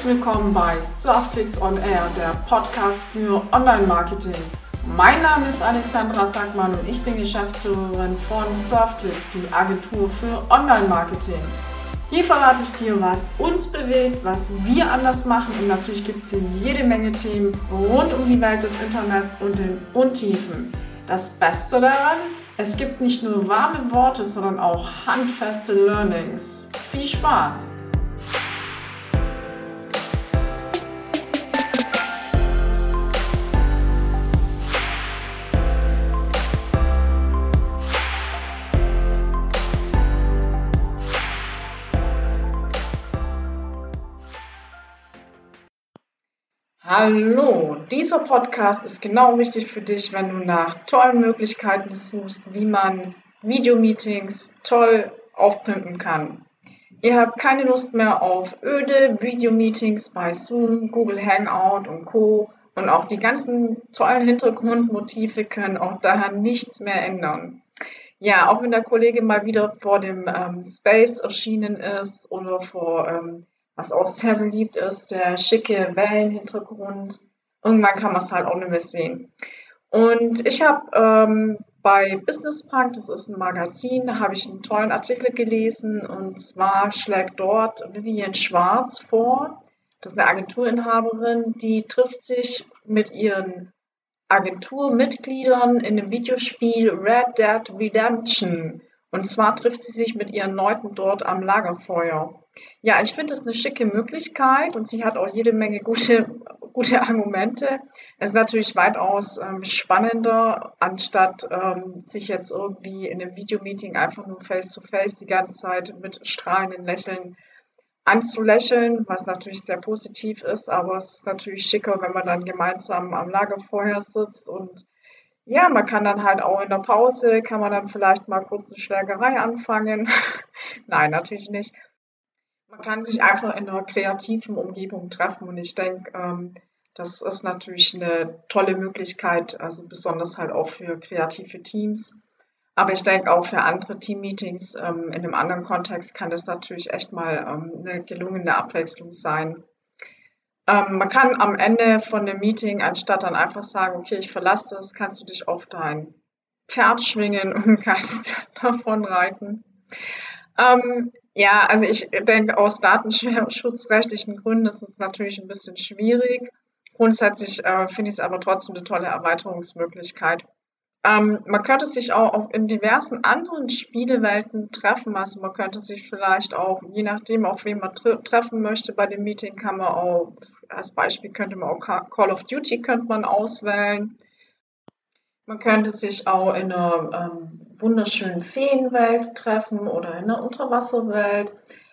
Herzlich willkommen bei Softclicks on Air, der Podcast für Online-Marketing. Mein Name ist Alexandra Sackmann und ich bin Geschäftsführerin von Softclicks, die Agentur für Online-Marketing. Hier verrate ich dir, was uns bewegt, was wir anders machen und natürlich gibt es hier jede Menge Themen rund um die Welt des Internets und den Untiefen. Das Beste daran, es gibt nicht nur warme Worte, sondern auch handfeste Learnings. Viel Spaß! Hallo, dieser Podcast ist genau richtig für dich, wenn du nach tollen Möglichkeiten suchst, wie man Videomeetings toll aufpimpen kann. Ihr habt keine Lust mehr auf öde Videomeetings bei Zoom, Google Hangout und Co. Und auch die ganzen tollen Hintergrundmotive können auch daher nichts mehr ändern. Ja, auch wenn der Kollege mal wieder vor dem ähm, Space erschienen ist oder vor ähm, was auch sehr beliebt ist, der schicke Wellenhintergrund. Irgendwann kann man es halt auch nicht mehr sehen. Und ich habe ähm, bei Business Punk, das ist ein Magazin, da habe ich einen tollen Artikel gelesen und zwar schlägt dort Vivian Schwarz vor. Das ist eine Agenturinhaberin, die trifft sich mit ihren Agenturmitgliedern in dem Videospiel Red Dead Redemption. Und zwar trifft sie sich mit ihren Leuten dort am Lagerfeuer. Ja, ich finde es eine schicke Möglichkeit und sie hat auch jede Menge gute, gute Argumente. Es ist natürlich weitaus ähm, spannender, anstatt ähm, sich jetzt irgendwie in einem Videomeeting einfach nur face-to-face -face die ganze Zeit mit strahlenden Lächeln anzulächeln, was natürlich sehr positiv ist, aber es ist natürlich schicker, wenn man dann gemeinsam am Lagerfeuer sitzt und ja, man kann dann halt auch in der Pause, kann man dann vielleicht mal kurz eine Schlägerei anfangen. Nein, natürlich nicht man kann sich einfach in einer kreativen Umgebung treffen und ich denke, ähm, das ist natürlich eine tolle Möglichkeit, also besonders halt auch für kreative Teams. Aber ich denke auch für andere Teammeetings ähm, in einem anderen Kontext kann das natürlich echt mal ähm, eine gelungene Abwechslung sein. Ähm, man kann am Ende von dem Meeting, anstatt dann einfach sagen, okay, ich verlasse das, kannst du dich auf dein Pferd schwingen und kannst davon reiten. Ähm, ja, also ich denke, aus datenschutzrechtlichen Gründen ist es natürlich ein bisschen schwierig. Grundsätzlich äh, finde ich es aber trotzdem eine tolle Erweiterungsmöglichkeit. Ähm, man könnte sich auch in diversen anderen Spielewelten treffen. Also man könnte sich vielleicht auch, je nachdem, auf wen man tre treffen möchte, bei dem Meeting kann man auch, als Beispiel könnte man auch Call of Duty könnte man auswählen. Man könnte sich auch in einer ähm, wunderschönen Feenwelt treffen oder in einer Unterwasserwelt.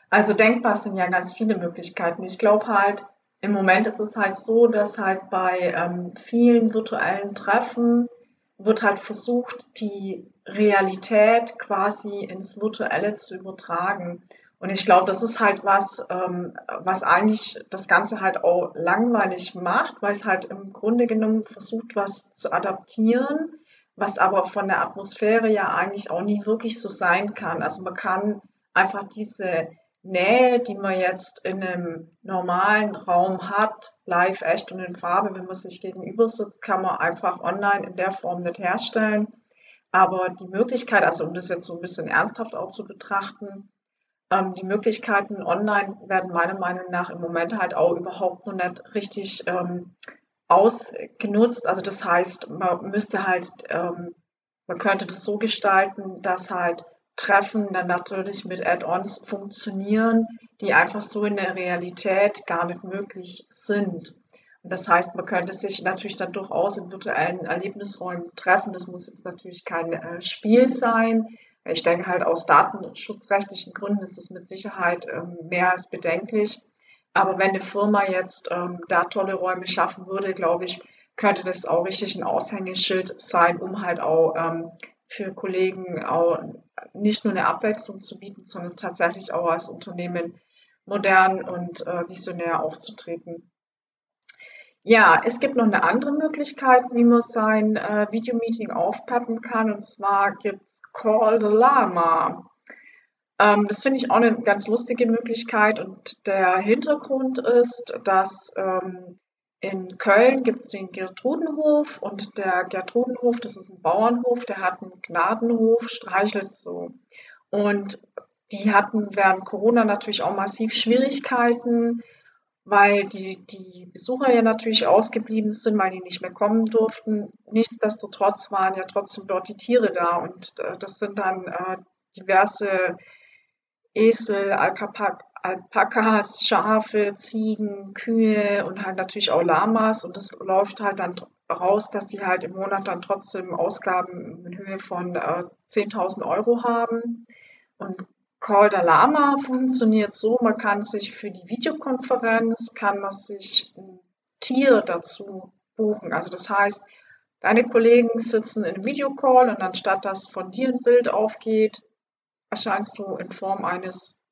Also denkbar sind ja ganz viele Möglichkeiten. Ich glaube halt, im Moment ist es halt so, dass halt bei ähm, vielen virtuellen Treffen wird halt versucht, die Realität quasi ins Virtuelle zu übertragen. Und ich glaube, das ist halt was, ähm, was eigentlich das Ganze halt auch langweilig macht, weil es halt im Grunde genommen versucht, was zu adaptieren, was aber von der Atmosphäre ja eigentlich auch nie wirklich so sein kann. Also man kann einfach diese Nähe, die man jetzt in einem normalen Raum hat, live, echt und in Farbe, wenn man sich gegenüber sitzt, kann man einfach online in der Form nicht herstellen. Aber die Möglichkeit, also um das jetzt so ein bisschen ernsthaft auch zu betrachten, ähm, die Möglichkeiten online werden meiner Meinung nach im Moment halt auch überhaupt noch nicht richtig ähm, ausgenutzt. Also das heißt, man müsste halt, ähm, man könnte das so gestalten, dass halt Treffen dann natürlich mit Add-ons funktionieren, die einfach so in der Realität gar nicht möglich sind. Und das heißt, man könnte sich natürlich dann durchaus in virtuellen Erlebnisräumen treffen. Das muss jetzt natürlich kein äh, Spiel sein, ich denke halt aus datenschutzrechtlichen Gründen ist es mit Sicherheit ähm, mehr als bedenklich. Aber wenn eine Firma jetzt ähm, da tolle Räume schaffen würde, glaube ich, könnte das auch richtig ein Aushängeschild sein, um halt auch ähm, für Kollegen auch nicht nur eine Abwechslung zu bieten, sondern tatsächlich auch als Unternehmen modern und äh, visionär aufzutreten. Ja, es gibt noch eine andere Möglichkeit, wie man sein äh, Videomeeting aufpeppen kann. Und zwar gibt es Call the Llama. Ähm, das finde ich auch eine ganz lustige Möglichkeit und der Hintergrund ist, dass ähm, in Köln gibt es den Gertrudenhof und der Gertrudenhof, das ist ein Bauernhof, der hat einen Gnadenhof, streichelt so. Und die hatten während Corona natürlich auch massiv Schwierigkeiten, weil die, die Besucher ja natürlich ausgeblieben sind, weil die nicht mehr kommen durften. Nichtsdestotrotz waren ja trotzdem dort die Tiere da und äh, das sind dann äh, diverse Esel, Alkapak Alpakas, Schafe, Ziegen, Kühe und halt natürlich auch Lamas. Und das läuft halt dann raus, dass sie halt im Monat dann trotzdem Ausgaben in Höhe von äh, 10.000 Euro haben. Und Call the Lama funktioniert so, man kann sich für die Videokonferenz, kann man sich ein Tier dazu buchen. Also das heißt, deine Kollegen sitzen in Videocall und anstatt dass von dir ein Bild aufgeht, erscheinst du in Form eines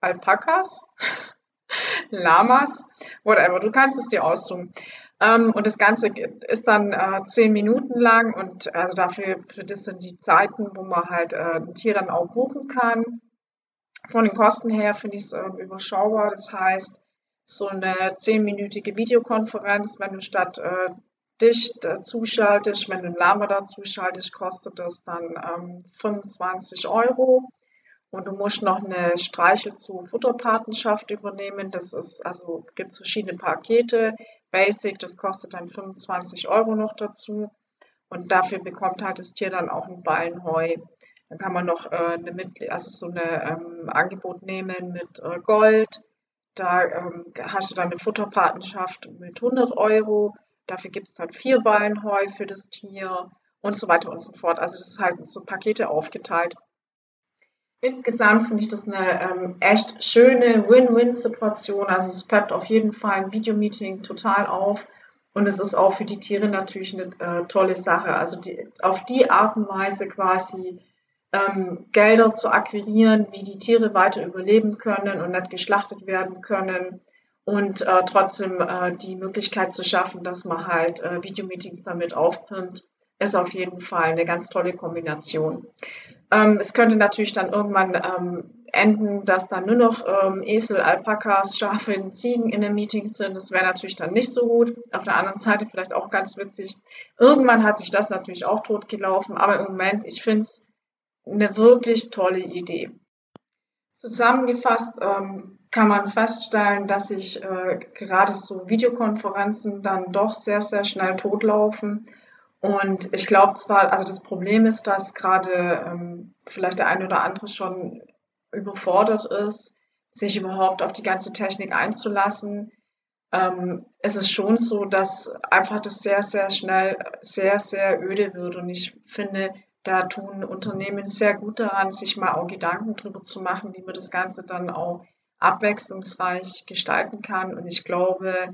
Alpakas, Lamas, whatever. Du kannst es dir aussuchen. Ähm, und das Ganze ist dann äh, zehn Minuten lang und also dafür, für das sind die Zeiten, wo man halt äh, ein Tier dann auch buchen kann. Von den Kosten her finde ich es äh, überschaubar. Das heißt, so eine zehnminütige Videokonferenz, wenn du statt äh, dich dazuschaltest, wenn du ein Lama dazuschaltest, kostet das dann ähm, 25 Euro. Und du musst noch eine Streichel zu Futterpatenschaft übernehmen. Das ist, also gibt verschiedene Pakete. Basic, das kostet dann 25 Euro noch dazu. Und dafür bekommt halt das Tier dann auch ein Ballen Heu. Dann kann man noch äh, eine also so eine ähm, Angebot nehmen mit äh, Gold. Da ähm, hast du dann eine Futterpatenschaft mit 100 Euro. Dafür gibt es dann vier Ballen Heu für das Tier und so weiter und so fort. Also das ist halt so Pakete aufgeteilt. Insgesamt finde ich das eine ähm, echt schöne Win-Win-Situation. Also es peppt auf jeden Fall ein Videomeeting total auf. Und es ist auch für die Tiere natürlich eine äh, tolle Sache. Also die, auf die Art und Weise quasi ähm, Gelder zu akquirieren, wie die Tiere weiter überleben können und nicht geschlachtet werden können. Und äh, trotzdem äh, die Möglichkeit zu schaffen, dass man halt äh, Videomeetings damit aufpimmt, ist auf jeden Fall eine ganz tolle Kombination. Ähm, es könnte natürlich dann irgendwann ähm, enden, dass dann nur noch ähm, Esel, Alpakas, Schafe und Ziegen in den Meetings sind. Das wäre natürlich dann nicht so gut. Auf der anderen Seite vielleicht auch ganz witzig. Irgendwann hat sich das natürlich auch totgelaufen, aber im Moment, ich finde es eine wirklich tolle Idee. Zusammengefasst ähm, kann man feststellen, dass sich äh, gerade so Videokonferenzen dann doch sehr, sehr schnell totlaufen und ich glaube zwar, also das Problem ist, dass gerade ähm, vielleicht der eine oder andere schon überfordert ist, sich überhaupt auf die ganze Technik einzulassen. Ähm, es ist schon so, dass einfach das sehr, sehr schnell sehr, sehr öde wird. Und ich finde, da tun Unternehmen sehr gut daran, sich mal auch Gedanken drüber zu machen, wie man das Ganze dann auch abwechslungsreich gestalten kann. Und ich glaube,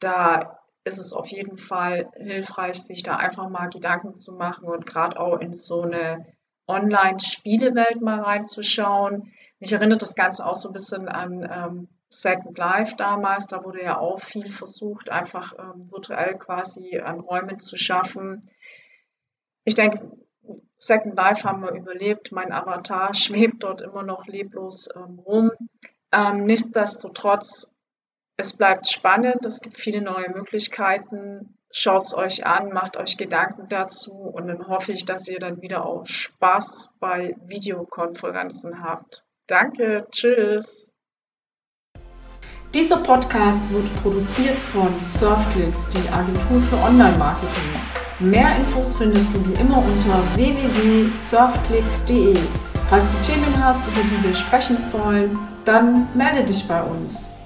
da ist es auf jeden Fall hilfreich, sich da einfach mal Gedanken zu machen und gerade auch in so eine Online-Spielewelt mal reinzuschauen. Mich erinnert das Ganze auch so ein bisschen an ähm, Second Life damals. Da wurde ja auch viel versucht, einfach ähm, virtuell quasi an Räumen zu schaffen. Ich denke, Second Life haben wir überlebt. Mein Avatar schwebt dort immer noch leblos ähm, rum. Ähm, nichtsdestotrotz es bleibt spannend, es gibt viele neue Möglichkeiten. Schaut es euch an, macht euch Gedanken dazu und dann hoffe ich, dass ihr dann wieder auch Spaß bei Videokonferenzen habt. Danke, tschüss. Dieser Podcast wird produziert von Surfclicks, die Agentur für Online-Marketing. Mehr Infos findest du immer unter www.surfclicks.de. Falls du Themen hast, über die wir sprechen sollen, dann melde dich bei uns.